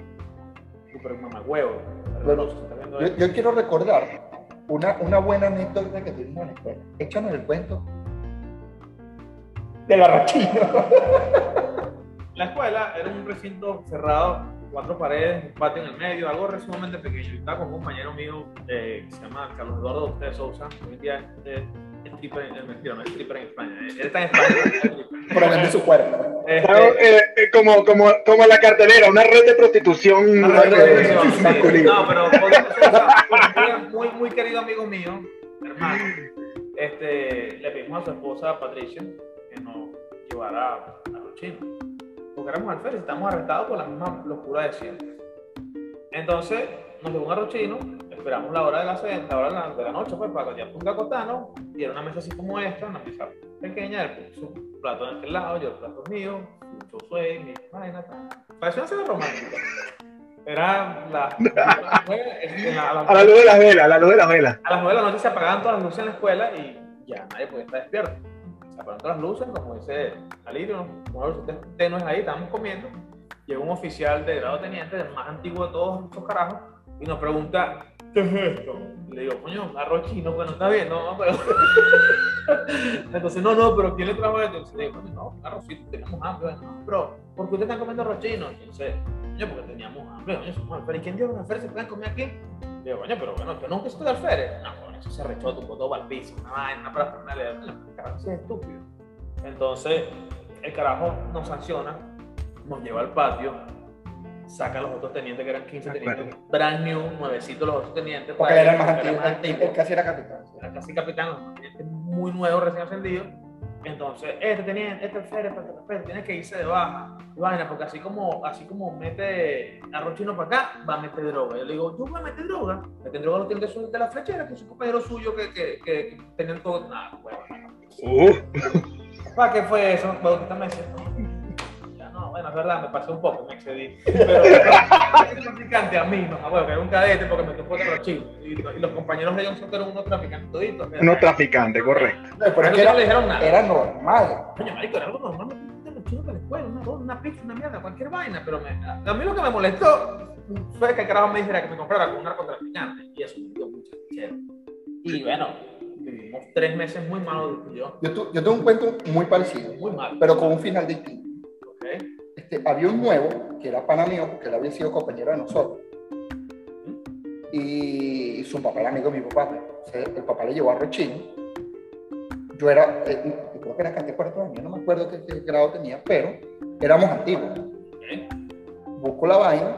super mamagüevo. Bueno, Russo, ¿está viendo Yo, quiero recordar una, una buena anécdota que tuvimos en la escuela. Échanos el cuento del arrochino. La escuela era un recinto cerrado, cuatro paredes, un patio en el medio, algo sumamente pequeño. Yo estaba con un compañero mío eh, que se llama Carlos Eduardo de Sousa, hoy en día es stripper, en- mentira, no es stripper en España, él está en España. es. Por vender su cuerpo. Este, Eh, eh, como, como, como la cartelera, una red de prostitución. Una red de sí. No, pero muy, muy querido amigo mío, hermano, este, le pedimos a su esposa Patricia que nos llevara a los chinos. Porque éramos alférez, estamos arrestados por la misma locura de siempre. Entonces, nos llevó un arroz chino, esperamos la hora de la, la hora de la, de la noche, pues, para ya punta acostarnos, y era una mesa así como esta, una mesa pequeña, él puso su plato en aquel lado, yo el plato mío, su suey, mi vaina. Parecía una cena romántica. Era la, fue, la- la- A la luz de las velas, a la luz de las velas. a las 9 de la noche se apagaban todas las luces en la escuela y ya nadie podía estar despierto. Se apagaron las luces, como dice Alirio, los tenues ahí, estábamos comiendo. Llegó un oficial de grado teniente, el más antiguo de todos esos carajos, y nos pregunta, ¿qué es esto? Y le digo, coño, arroz chino, bueno, está bien, no, pero... Entonces, no, no, pero ¿quién le trajo esto? Entonces, le digo, coño, no, un arrocito, teníamos hambre. No, pero, ¿por qué ustedes están comiendo arroz chino? Entonces, coño, porque teníamos hambre, coño, somos alférez. ¿Y quién que los alférez se pueden comer aquí? Le digo, coño, pero bueno, ¿tú nunca hiciste de alférez? No, eso se rechó, tu todo al piso, una vaina, una. Coño, el carajo es estúpido. Entonces, el carajo nos sanciona, nos lleva al patio, saca a los otros tenientes, que eran 15 De tenientes, brand new, nuevecitos los otros tenientes. Porque él era más antiguo. Él, casi era capitán. era casi capitán, los tenientes muy nuevo, recién ascendido. Entonces, este teniente, este alférez, este alférez, tiene que irse de baja, vaina, porque así como, así como mete arroz chino para acá, va a meter droga. Yo le digo, ¿tú vas a meter droga? Meter droga lo tiene que subir de la flechera, que es un compañero suyo que, que, que, que tenían todo. Nada, huevo. Uh, ¿Para qué fue eso? Bautista bueno, es verdad, me pasé un poco, me excedí. Pero es traficante a mí, no, bueno, que era un cadete porque me tocó los chinos. Y, y los compañeros de Johnson eran unos traficantes toditos. unos traficantes, correcto. No, pero es que no era, le dijeron nada. era normal. Coño, marico, era algo normal, me chinos de la escuela, una, una pizza, una mierda, cualquier vaina, pero me, a, mí lo que me molestó fue que el carajo me dijera que me comprara con un narcotraficante, y eso me dio mucha chera. Y bueno, vivimos tres meses muy malos, yo, Yo, tu- yo tengo un cuento muy parecido, muy mal, pero con un final distinto. Este, había un nuevo que era pana mío, porque él había sido compañero de nosotros. Y su papá era amigo de mi papá. Entonces, el papá le llevó a Rochino. Yo era, eh, yo creo que era casi cuarto año, no me acuerdo qué, qué grado tenía, pero éramos antiguos. Busco la vaina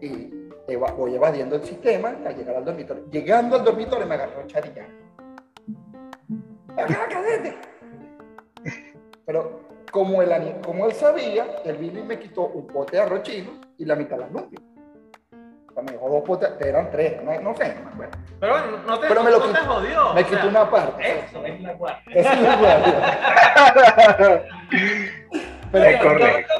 y eva- voy evadiendo el sistema hasta llegar al dormitorio. Llegando al dormitorio me agarró charilla. ¡Acá, cadete! Pero como él, ani- como él sabía, él vino y me quitó un pote de arroz chino y la mitad de las lumpias. O sea, me dejó dos potes, eran tres, no, no sé, no me acuerdo. Pero bueno, no te, Pero me no, lo no te quitó- jodió. Me o sea, quitó una parte. Eso es la guardia. Eso es lo bueno. Pero Es correcto.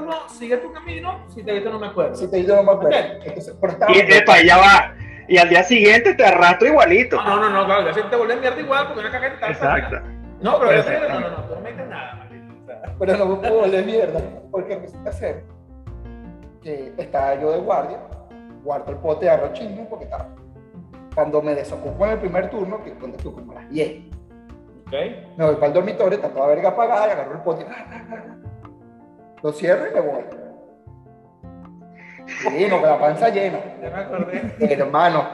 No, sigue tu camino, si te viste no me acuerdo. si te digo no me acuerdo. Entonces, pero estaba- Y epa, ya va. Y al día siguiente te arrastro igualito. No, no, no, claro, ya si te vuelves mierda igual porque una caca está Exacto. No, pero Perfecto. no, no, no, no me dices nada, maldito. O sea, Pero no me puedo volver mierda, porque resulta ser que estaba yo de guardia, guardo el pote de arroz chino, porque estaba. Cuando me desocupo en el primer turno, que cuando tú como a las 10, ok. me voy para el dormitorio, está toda verga apagada, y agarro el pote, lo cierro y me voy. Sí, no, con la panza llena. Ya me acordé. Hermano,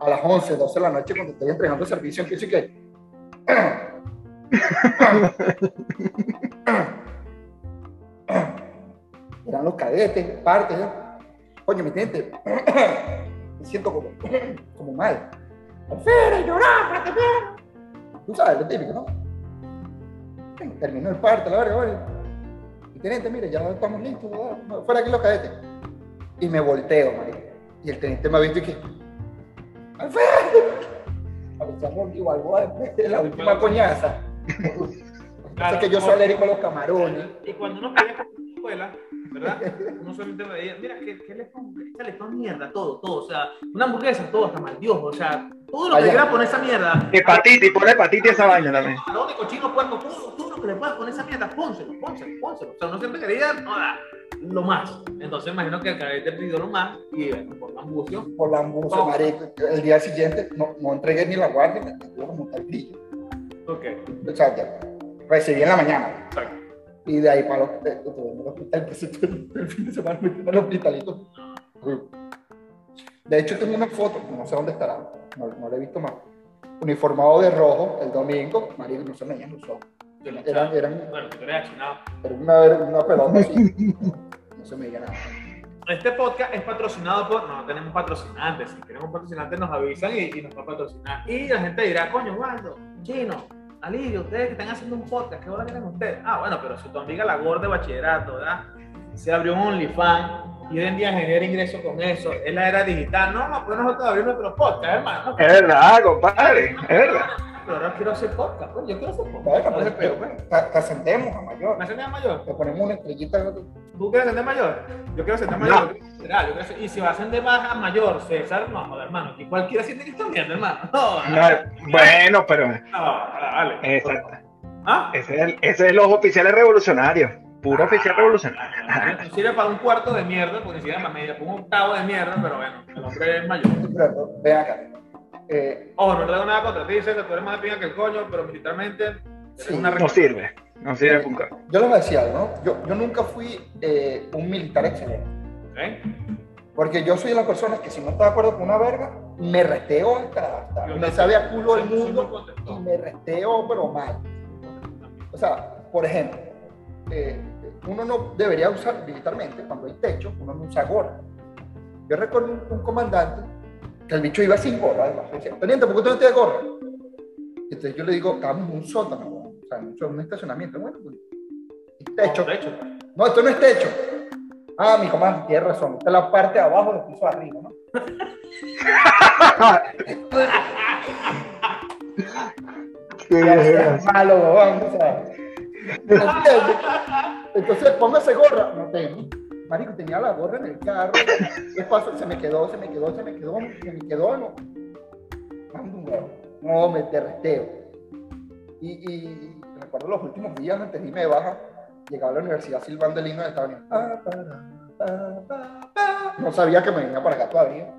a las 11, 12 de la noche, cuando estoy entregando servicio, empiezo y que. Eran los cadetes, partes. Coño, mi teniente. Me siento como, como mal. Alférez, llorar, para vean. Tú sabes, lo típico, ¿no? Terminó el parte, la verga, bueno. Mi teniente, mire, ya estamos listos. ¿verdad? Fuera aquí los cadetes. Y me volteo. Y el teniente me ha visto y que. ¡Alfredo! Parecíamos igual, después de la última coñaza. Así que yo soy alérgico a los camarones. Y cuando uno comida en la escuela, ¿verdad? Uno solamente veía, mira, ¿qué, qué le pongo? Échale toda mierda, todo, todo. O sea, una hamburguesa, todo, hasta mal Dios. O sea, Todo lo que Allá. quieras poner esa mierda. Hepatitis, ponle hepatitis esa vaina también. Lo único chino puerco, todo, todo lo que le puedas poner esa mierda, pónselo, pónselo, pónselo. O sea, uno siempre quería no, da, lo más. Entonces imagino que el caballete pidió lo más y bueno, por la ambucio. Por la ambuso, ¿Cómo? marico. El día siguiente no, no entregué ni la guardia, me tuvo que montar el grillo. Ok, O sea, ya, recibí en la mañana. exacto. Y de ahí para el en el hospital, entonces el, el fin de semana me fui al hospitalito. De hecho, tengo una foto, no sé dónde estará, no, no la he visto más. Uniformado de rojo el domingo, marico, no se me los ojos. Eran, eran, Bueno, tú eres accionado. era una, una pelota así. No se me veía nada. Este podcast es patrocinado por. No, tenemos patrocinantes. Si queremos patrocinantes, nos avisan y, y nos va a patrocinar. Y la gente dirá, coño, Waldo, chino, Alivio, ustedes que están haciendo un podcast, ¿qué hora quieren ustedes? Ah, bueno, pero si tu amiga la gorda de bachillerato, ¿verdad? Se abrió un OnlyFans y hoy en día genera ingresos con eso. Es la era digital. No, no, pues nosotros abrir nuestro podcast, hermano. Es verdad, compadre, es verdad. Pero ahora quiero hacer podcast, pues yo quiero hacer podcast. Bueno, ¿Cuál es el pues, peo, pues? te, ascendemos a mayor. ¿Me ascendés a mayor? Te ponemos una estrellita. ¿Tú quieres ascender mayor? Yo quiero ascender mayor. Será, yo Y si va a ascender más a mayor, César, no, joder, hermano. Y cualquiera siente que está mierda, hermano. No, no, No, bueno, pero vale. exacto. ¿Ah? Ese es, el, ese es los oficiales revolucionarios. Puro oficial revolucionario. Sirve para un cuarto de mierda, porque si para media, un octavo de mierda, pero bueno, el hombre es mayor. Pero, Ven acá. Eh, Ojo, no le tengo nada contra ti, César, tú eres más de pinga que el coño, pero militarmente Sí, una No sirve. No sirve con cara. yo les decía algo, ¿no? Yo, yo nunca fui eh, un militar excelente. ¿Ok? Porque yo soy de las personas que si no está de acuerdo con una verga, me resteo hasta, hasta me también. sabe a culo el mundo y me resteo, pero mal. O sea, por ejemplo, eh, uno no debería usar militarmente, cuando hay techo, uno no usa gorra. Yo recuerdo un, un comandante que el bicho iba sin gorra, además. Me decía, Teniente, ¿por qué tú no tienes gorra? Entonces yo le digo, estamos en un sótano, o sea, en un, estacionamiento. Bueno, pues, y techo. De hecho, No, esto no es techo. Ah, mi comandante, tienes razón. Esta es la parte de abajo del piso arriba, ¿no? Es malo, weón, o sea. Entonces, póngase gorra. No tengo. Marico, tenía la gorra en el carro. ¿Qué pasó? Se me quedó, se me quedó, se me quedó, se me quedó, no. No, me derreteo. Y, y recuerdo los últimos días antes de irme de baja, llegaba a la universidad silbando el himno de Estados Unidos. No sabía que me venía para acá todavía.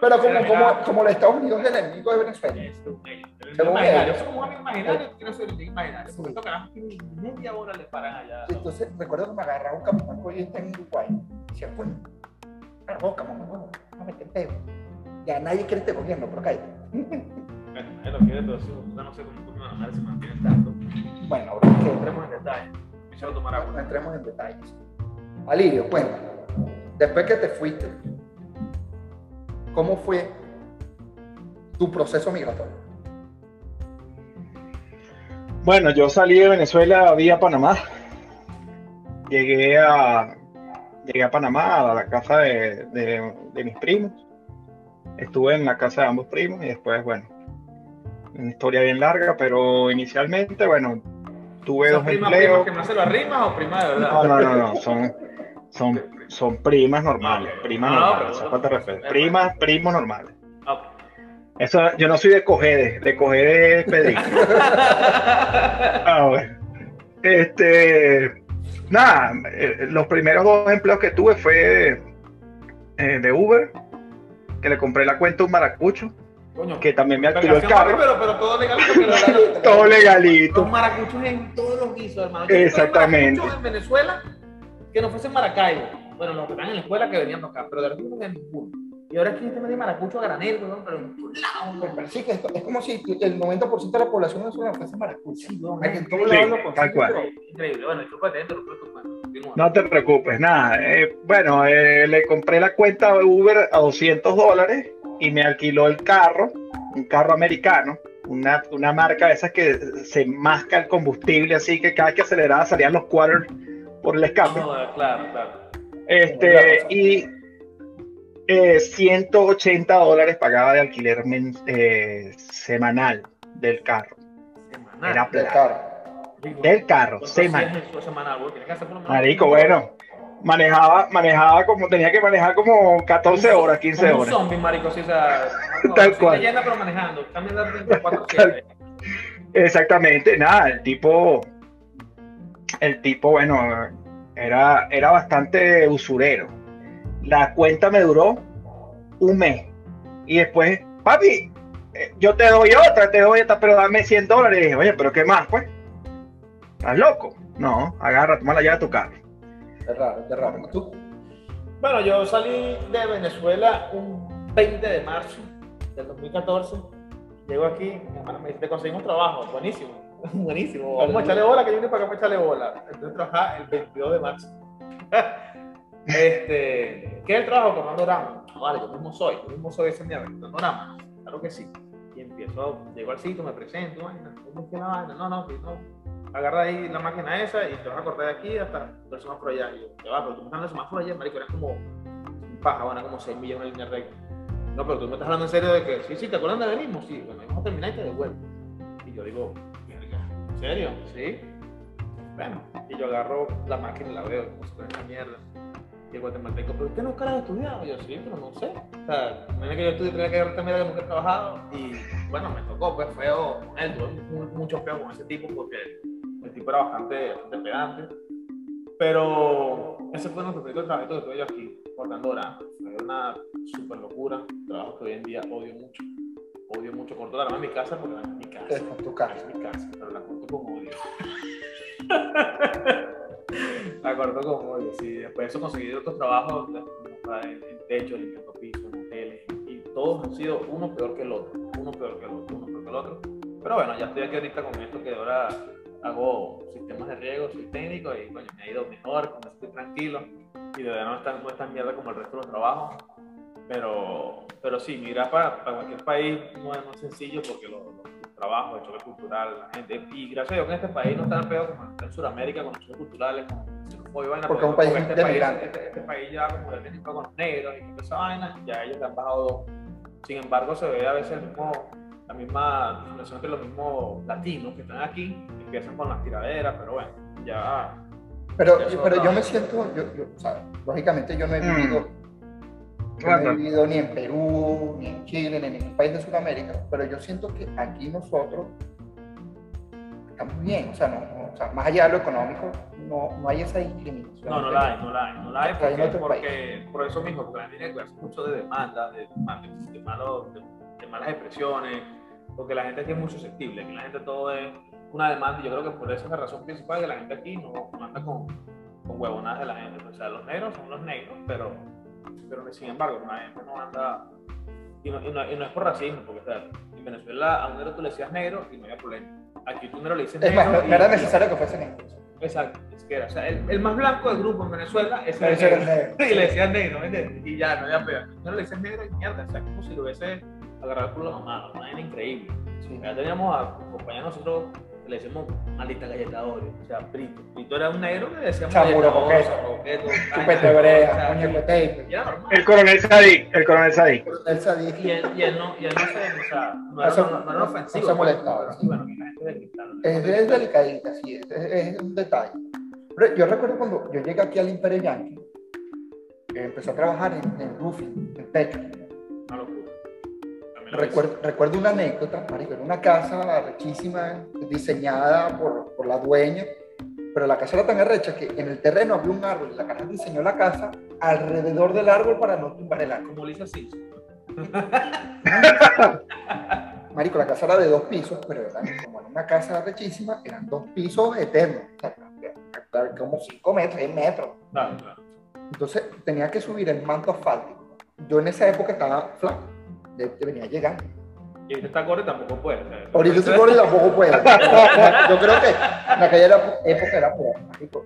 Pero como, como, como los Estados Unidos es el enemigo de Venezuela. Es un. El Según imaginario, somos un amigo imaginario, quiero ser el imaginario. Carajos tienen media hora le paran allá. Entonces, recuerdo que me agarraba un capitán está en Uruguay. Y decía, bueno, a la boca, mamá, bueno, no me peo. Ya nadie quiere este gobierno, pero cállate. Bueno, es lo que es, pero sí, yo no sé cómo tu normal se mantiene tanto. Bueno, bro, que Entremos en detalle. Quiero tomar no agua. entremos en detalles. Alirio, cuéntame. Después que te fuiste, ¿cómo fue tu proceso migratorio? Bueno, yo salí de Venezuela vía Panamá. Llegué a, llegué a Panamá, a la casa de, de- de mis primos. Estuve en la casa de ambos primos y después, bueno, una historia bien larga, pero inicialmente, bueno, tuve ¿Son dos primas, empleos. primas que no se lo arrimas o primas de verdad? No, no, no, no, son, son, son primas normales, primas No, no, normales, pero- falta de respeto. Primas, primos normales. Eso, yo no soy de Cogede, de Cogede es Pedrito. Ah, bueno. Este, nada, eh, los primeros dos empleos que tuve fue eh, de Uber, que le compré la cuenta a un maracucho, Coño, que también me alquiló el carro, Pero, pero todo legal. porque lo- todo legalito. Los maracuchos en todos los guisos, hermano. Yo Exactamente. maracuchos en Venezuela que no fuesen Maracaibo. Bueno, los que están en la escuela que venían acá, pero de no había ninguno. Y ahora aquí este me de maracucho a granel, weón, pero en todos lados, Me weón. parece que esto- es como si el 90% de la población venezolana fuese maracucha. Sí. Aquí en todos Sí, lados lo tal cual. pero- Increíble. Bueno, disculpa, te pero tu. Continúa. No te preocupes, nada. eh, bueno, eh, le compré la cuenta de Uber a 200 dólares y me alquiló el carro, un carro americano, una, una marca de esas que se masca el combustible, así que cada que aceleraba salían los quarters por el escape. Joder, claro, claro. Este, y eh, 180 dólares pagaba de alquiler men- eh, semanal del carro. Semanal. Era del plata. carro. Del carro, ¿Cuánto semanal. Marico, bueno, manejaba, manejaba como, tenía que manejar como 14 horas, 15 Como un horas. zombie, marico, sea, Tal cual. leyenda, pero manejando. También la 24 Exactamente, nada, el tipo, el tipo, bueno, era, era bastante usurero. La cuenta me duró un mes. Y después, papi, eh, yo te doy otra, te doy esta, pero dame 100 dólares. Y dije, oye, pero ¿qué más, pues? ¿Estás loco? No, agarra, toma la llave de tu carro. Es raro, es raro. ¿Tú? Bueno, yo salí de Venezuela un 20 de marzo del 2014. Llego aquí, me dice, te conseguimos trabajo, buenísimo, buenísimo. Vamos a echarle bola, que yo vine para acá a echarle bola. Entonces trabajar el 22 de marzo. este, ¿Qué es el trabajo? Tomando rama. No, vale, yo mismo soy, yo mismo soy ese mierda, tomando rama. Claro que sí. Y empiezo, llego al sitio, me presento, ¿cómo es que la vaina? No, no, no agarra ahí la máquina esa y te vas a cortar de aquí hasta el semáforo allá. Y yo, te va, pero tú me estás dando el semáforo allá, marico, era como paja, bueno, como 6 millones de línea recta. No, pero tú me estás hablando en serio de que, sí, sí, ¿te acuerdas de mismo? Sí, bueno, vamos a terminar y te devuelvo. Y yo digo, ¿en serio? Sí. Bueno, y yo agarro la máquina y la veo, como si fuera esta mierda. Y el guatemalteco, ¿pero usted no has estudiado? Y yo, sí, pero no sé. O sea, imagínate que yo estudié, tenía que agarrar esta mierda que nunca he trabajado. Y bueno, me tocó, pues feo con él, mucho feo con ese tipo porque el tipo era bastante, bastante pedante. Pero ese fue nuestro primer trabajo que tuve yo aquí, cortando hora. Fue una super locura, trabajo que hoy en día odio mucho. Odio mucho. Corto la rama en mi casa porque es mi casa. Es tu casa. Es mi casa, pero la corto con odio. la corto con odio, sí. Después de eso conseguí otros trabajos en, techo, limpiando pisos, en hoteles. Y todos han sido uno peor que el otro. Uno peor que el otro, uno peor que el otro. Pero bueno, ya estoy aquí ahorita con esto que ahora hago sistemas de riego, soy técnico y coño, me ha ido mejor, como estoy tranquilo y de verdad no es tan, no es tan mierda como el resto de los trabajos. Pero, pero sí, migrar para, para cualquier país no es, sencillo porque los, trabajos, el choque cultural, la gente. Y gracias a Dios que en este país no está tan peor como en Sudamérica con los choques culturales, con porque es un país este, país, este, este, país ya como de México con los negros y toda esa vaina, ya ellos le han bajado. Sin embargo, se ve a veces el mismo la misma discriminación entre los mismos latinos que están aquí, empiezan con las tiraderas, pero bueno, ya... Pero, pero yo me siento, yo, yo, o sea, lógicamente yo no he mm. vivido, no he vivido ni en Perú, ni en Chile, ni en ningún país de Sudamérica, pero yo siento que aquí nosotros estamos bien, o sea, no, o sea más allá de lo económico, no, no hay esa discriminación. No, no la hay, no la hay, no la hay, porque, porque por eso mismo, porque tiene que mucho de demanda, de, de, de, de malas expresiones, porque la gente aquí es muy susceptible, aquí la gente todo es una demanda y yo creo que por eso es la razón principal que la gente aquí no, anda con, con huevonadas de la gente. O sea, los negros son los negros, pero, pero sin embargo, la gente no anda... Y no, y no, y no es por racismo, porque o sea, en Venezuela a un negro tú le decías negro y no había problema. Aquí tú negro le dices negro. Es más, no, era necesario que fuese negro. Exacto, es que era. O sea, el, el, más blanco del grupo en Venezuela es el negro. negro. Y le decías negro, ¿entiendes? Y ya, no había peor. No le decías negro y mierda, o sea, como si lo hubiese agarrar por la mamá, una vaina increíble. Ya teníamos a compañeros nosotros le decíamos malita galleta Oreo, o sea, Brito. Brito era un negro que le decíamos Chamuro, coqueto, chupete brea, muñeco tape. El coronel Sadik, el coronel Sadik. El Sadik. Y él, y él no, y él no se, o sea, no era, no, no era ofensivo. No se molestaba. Bueno, es, es delicadita, sí, es, es, un detalle. Pero yo recuerdo cuando yo llegué aquí al Imperio Yankee, empecé a trabajar en, en roofing, en techo Recuerdo, recuerdo, una anécdota, marico, era una casa arrechísima, diseñada por, por, la dueña, pero la casa era tan arrecha que en el terreno había un árbol y la casa diseñó la casa alrededor del árbol para no tumbar el árbol. Como Lisa Simpson. Marico, la casa era de dos pisos, pero como era una casa arrechísima, eran dos pisos eternos, como cinco metros, seis metros. Claro, claro. Entonces tenía que subir el manto asfáltico. Yo en esa época estaba flaco te venía llegando. Y ahorita está corre tampoco puede. Ahorita está corre tampoco puede. Yo creo que en aquella época era por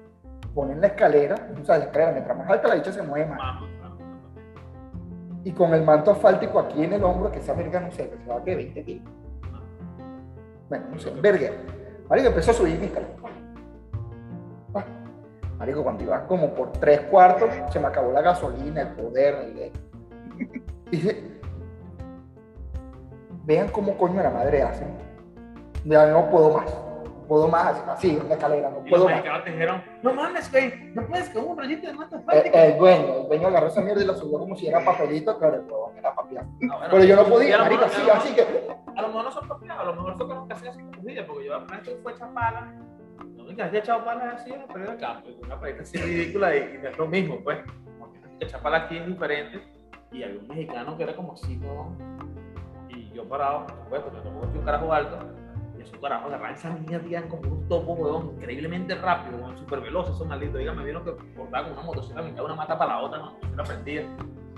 Ponen la escalera, o sea, la escalera, mientras más alta la dicha se mueve más. Y con el manto asfáltico aquí en el hombro, que esa verga no sé, que se va que 20 kilos. Bueno, no sé, verga. Marico empezó a subir mi escalera. Marico, cuando iba como por tres cuartos, se me acabó la gasolina, el poder, el... Dije, vean cómo coño la madre hacen. Ya no puedo más. puedo más, así, en la escalera, no puedo más. te dijeron, no mames, güey, no puedes con un rayito de mata El, asfáltica. el dueño, el dueño agarró esa mierda y la subió como si era papelito, pero el huevón era bueno, Pero yo no podía, mejor- así, que... A lo mejor no son papiados, a lo mejor son los que hacen así días, porque yo apenas fue echar palas, lo único que hacía echado palas así en la pérdida de campo, una pareja así ridícula y, y no es lo mismo, pues. Porque echar aquí es diferente, y había un mexicano que era como así, ¿no? Yo parado, pues, porque tampoco soy un carajo alto, y esos carajos agarraban esa mierda y eran como unos topos, weón, increíblemente rápido, weón, súper veloces esos malditos, dígame, vieron que cortaban con una motocicleta, de una mata para la otra, no, se la prendía.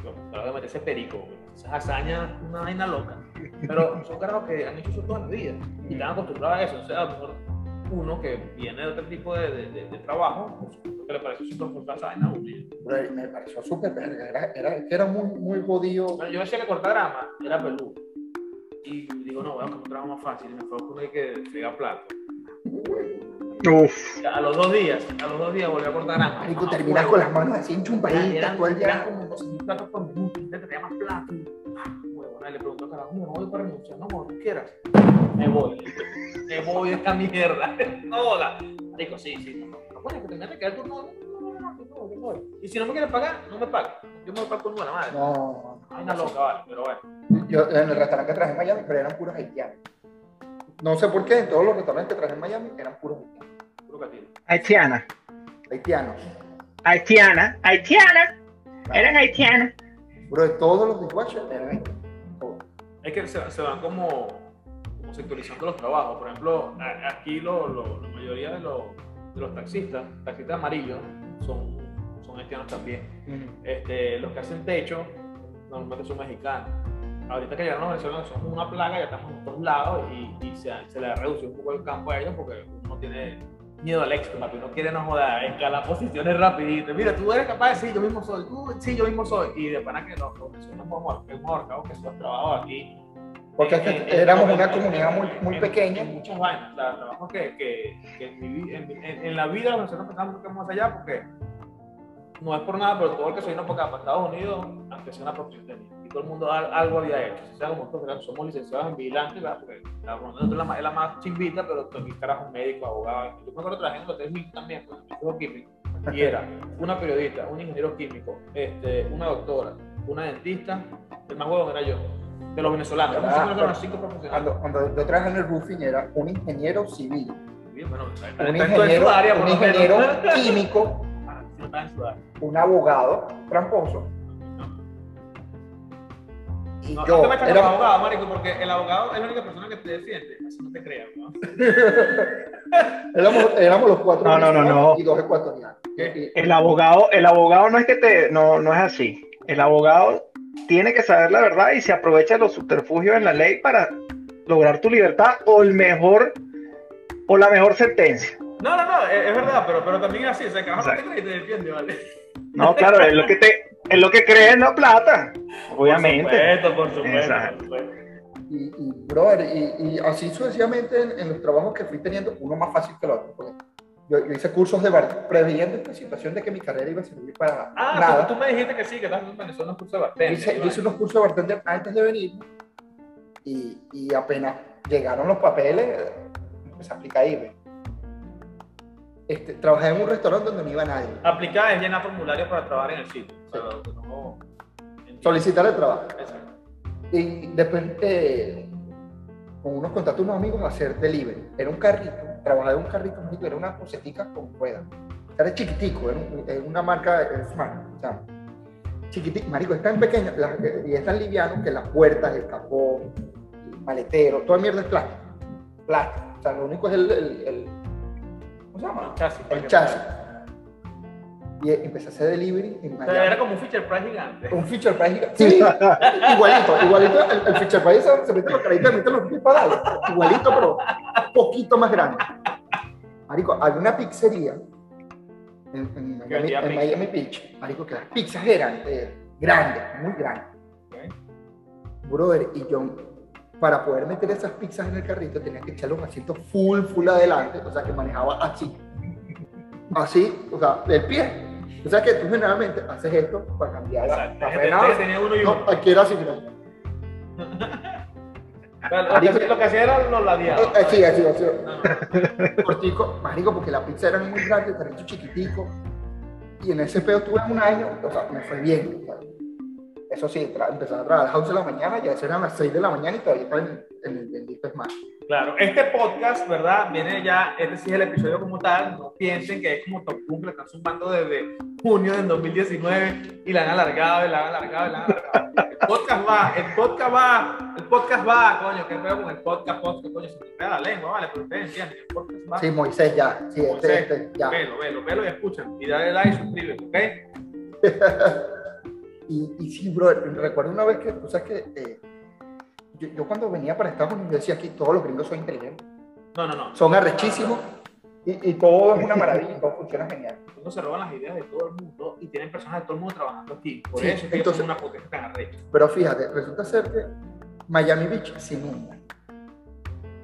Yo, que meter ese perico, weón. Esas hazañas, una vaina loca. Pero son carajos que han hecho eso toda la vida y están acostumbrados a eso. O sea, a lo mejor uno que viene de otro tipo de, de, de- de trabajo, pues, que le parece súper uno. Bro, me pareció súper verga, era, era, era muy, muy jodido. Bueno, yo decía que cortar grama era peludo. Y digo, no, voy a comprar más fácil. Y me fue a poner que fregar plato. Uf. A los dos días, a los dos días volví a cortar. Marico, Mamá, terminas con las manos así enchumpaditas todo el eran día. como 12 platos por minuto. Y te traía más platos. Y, ah, huevona, le pregunto, carajo, me voy para renunciar. No, como tú quieras. Me voy. Me voy de esta mierda. No joda. Digo, sí, sí. No, no, el turno. No, no, no, no, no. Y si no me quieres pagar, no me pagas. Yo me voy para con buena madre. No, Ay, una loca, vale, pero bueno. yo en el restaurante que trabajé en Miami, pero eran puros haitianos. No sé por qué, en todos los restaurantes que trabajé en Miami eran puros haitianos. Puro catino. Haitiana. Haitianos. Haitiana. Haitiana. Eran haitianas. Bro, de todos los dishwashers eran haitianos. Todos. Es que se, se van como, como sectorizando los trabajos. Por ejemplo, a- aquí lo, lo- la mayoría de los, de los taxistas, taxistas amarillos, son, son haitianos también. Este, los que hacen techo normalmente son mexicanos. Ahorita que llegaron los venezolanos son una plaga, ya estamos en todos lados y, y se, se le ha reducido un poco el campo a ellos porque uno no tiene miedo al éxito, papi, uno quiere no joder, escalar posiciones rapidito. Mira, tú eres capaz de decir, yo mismo soy, tú, sí, yo mismo soy. Y de pana que los los venezolanos hemos ahorcado que son trabajos aquí. Porque en- éramos en- una comunidad muy, muy pequeña. Muchas vainas, trabajos que, que, que en, mi la vida los venezolanos pensamos que vamos allá porque no es por nada, pero todo el que se vino para acá, para Estados Unidos, aunque sea una profesión tenía. Y todo el mundo al- algo había hecho. O sea, como nosotros somos licenciados en vigilantes, ¿verdad? Porque la es la, más- es la más chimbita, pero aquí carajo, médico, abogado. Yo me acuerdo trabajando en Hotel Hilton también, pues, en el Instituto químico. Y era una periodista, un ingeniero químico, este, una doctora, una dentista, el más huevón era yo. De los venezolanos, Ah, los cinco profesionales. Cuando, cuando yo trabajé en el roofing era un ingeniero civil, Bien, bueno, un ingeniero, área, un ingeniero químico, un abogado tramposo. Y No, yo no te metas con el era, abogado, marico, porque el abogado es la única persona que te defiende. Así no te creas, ¿no? éramos, éramos los cuatro No, no, no, no. y dos ecuatorianos. El abogado, el abogado no es que te, no, no es así. El abogado tiene que saber la verdad y se aprovecha los subterfugios en la ley para lograr tu libertad o el mejor o la mejor sentencia. No, no, no, es, es verdad, pero, pero también es así. O sea, que no te crees y te defiende, ¿vale? No, claro, es lo que te, es lo que crees en la plata, obviamente. Por supuesto, por supuesto. Exacto. por supuesto. Y, y, brother, y, y así sucesivamente en, en los trabajos que fui teniendo, uno más fácil que el otro. Yo, yo hice cursos de bar, previendo esta situación de que mi carrera iba a servir para Ah, nada. tú, me dijiste que sí, que estás en Venezuela un curso de bartender. hice, yo hice unos cursos de bartender antes de venir y, y apenas llegaron los papeles, empecé a aplicar ve. Este, trabajé en un restaurante donde no iba nadie. Aplicar es llenar formularios para trabajar en el sitio. O sea, Solicitar el trabajo. Exacto. Y después, eh, con unos contactos, unos amigos, a hacer delivery. Era un carrito, trabajaba en un carrito, era una cosetica con ruedas. Era chiquitico, era, un- era una marca eh, Smart. O sea, chiquitico, marico, es tan pequeño la- y es tan liviano que las puertas, el capó, el maletero, toda mierda es plástico. Plástico. O sea, lo único es el, el- el- ¿cómo se llama? El chasis. El chasis. Y empecé a hacer delivery en O sea, era como un feature price gigante. Un feature price gigante. Sí, igualito, igualito. El, el feature price se, se mete los caritos, mete los pies. Igualito, pero un poquito más grande. Marico, había una pizzería en, Miami, en. Miami Beach. Marico, que las pizzas eran eh, grandes, muy grandes. Brother, y yo, para poder meter esas pizzas en el carrito, tenía que echar los asientos full, full adelante. O sea, que manejaba así. Así, o sea, del pie. O sea, que tú generalmente haces esto para cambiar la, frenada. No, aquí era así, mira. Lo que, lo que hacía era los ladeados. Eh, sí, así, así. Cortico, marico, porque la pizza era muy grande, el chiquitico. Y en ese pedo tuve un año, o sea, me fue bien. Eso sí, empezaba a trabajar a las 11 de la mañana, ya eran las 6 de la mañana y todavía estaba en, en el bendito Smash. Claro, este podcast, ¿verdad? Viene ya, este sí es el episodio como tal. No piensen que es como Top Gun, que están sumando desde junio del 2019 y la han alargado y la han alargado y la han alargado. El podcast va, el podcast va, el podcast va, coño, que veo con el podcast, podcast, coño, se me pega la lengua, vale, pero ustedes entienden, el podcast va. Sí, Moisés ya, sí, este, José, este, ya. Velo, velo, velo y escuchen. Y dale like y suscríbete, ¿ok? Y, y sí, bro, recuerdo una vez que, tú sabes que eh, yo, yo cuando venía para Estados Unidos decía aquí todos los gringos son inteligentes, No, no, no. son arrechísimos y, y todo es una maravilla y todo funciona genial. Ellos se roban las ideas de todo el mundo y tienen personas de todo el mundo trabajando aquí. Por Sí, eso es que ellos entonces- son una potencia tan arrecha. Pero fíjate, resulta ser que Miami Beach se inunda.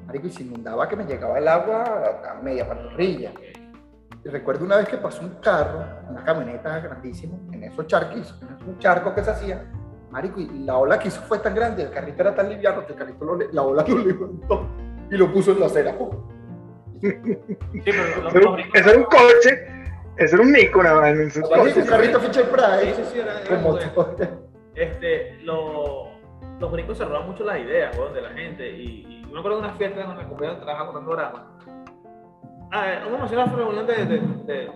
Marico, y se inundaba que me llegaba el agua a, media pantorrilla. Y recuerdo una vez que pasó un carro, una camioneta grandísima, en esos charquis, en esos charcos que se hacían. Marico, y la ola que hizo fue tan grande, el carrito era tan liviano que el carrito lo la ola lo levantó y lo puso en la acera. Sí, pero los, Eso era los un- gringos- Eso era un coche, eso era un vaina, eso es un carrito Fisher Sí, Price sí, sí, era- era motor. este, lo- los gringos se roban mucho las ideas de la gente. Y, y yo me acuerdo de una fiesta donde mi compañero trabajaba con Dorama. Ah, eh, una emocionada reunión de, de, de-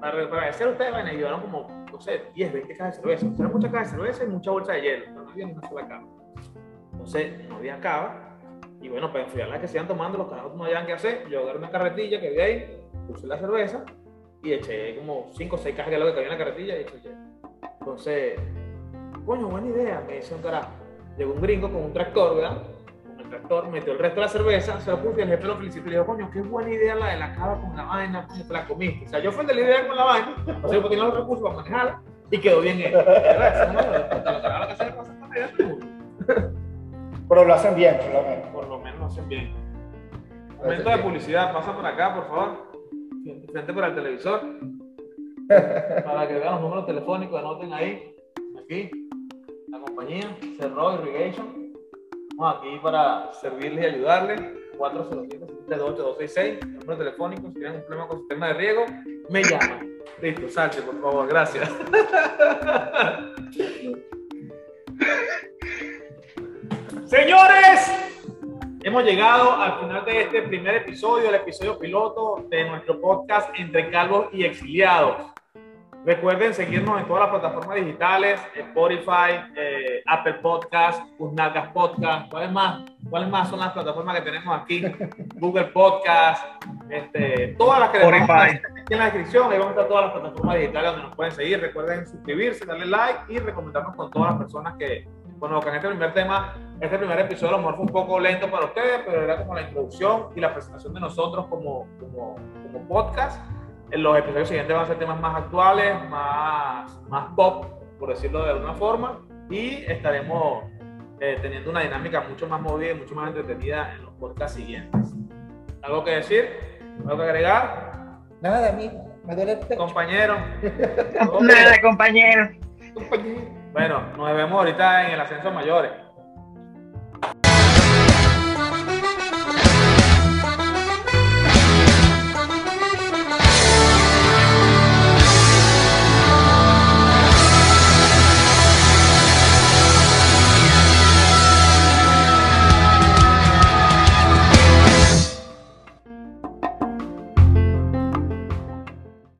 para, para agradecer a ustedes, vaina, y llevaron como, no sé, 10, 20 cajas de cerveza. Eran muchas cajas de cerveza y mucha bolsa de hielo, no había ni una sola cava. Entonces, no había cava. Y bueno, para enfriar las que se iban tomando, los carajos no habían qué hacer. Yo agarré una carretilla que había ahí, puse la cerveza y eché como 5 o 6 cajas de lo que había en la carretilla y eché hielo. Entonces, coño, buena idea, me dice un carajo. Llegó un gringo con un tractor, ¿verdad? El tractor, metió el resto de la cerveza, se lo puso y el jefe lo felicitó y le dijo, coño, qué buena idea la de la cava con la vaina, coño, te la comiste. O sea, yo fui el de la idea con la vaina, o sea, porque tenía los recursos para manejarla y quedó bien hecho. ¿no? Pero Pero lo hacen bien, por lo menos. por lo menos lo hacen bien. Momento de publicidad, pasa por acá, por favor. Frente por el televisor. Para que vean los números telefónicos, anoten ahí. Aquí, la compañía, Cerro Irrigation. Estamos aquí para servirles y ayudarles. 407-728-266. Número telefónico, si tienen un problema con su sistema de riego, me llaman. Listo, salte, por favor, gracias. Señores, hemos llegado al final de este primer episodio, el episodio piloto de nuestro podcast Entre Calvos y Exiliados. Recuerden seguirnos en todas las plataformas digitales, Spotify, eh, Apple Podcast, Uznagas Podcast, ¿cuáles más? ¿Cuáles más son las plataformas que tenemos aquí? Google Podcast, este, todas las que Spotify. aquí en la descripción, ahí van a estar todas las plataformas digitales donde nos pueden seguir. Recuerden suscribirse, darle like y recomendarnos con todas las personas que conozcan este primer tema. Este primer episodio a lo mejor fue un poco lento para ustedes, pero era como la introducción y la presentación de nosotros como, como, como podcast. En los episodios siguientes van a ser temas más actuales, más, más pop, por decirlo de alguna forma, y estaremos eh, teniendo una dinámica mucho más movida y mucho más entretenida en los podcasts siguientes. ¿Algo que decir? ¿Algo que agregar? Nada, amigo, me duele el pecho. Compañero. Nada, compañero. compañero. Bueno, nos vemos ahorita en el ascenso a mayores.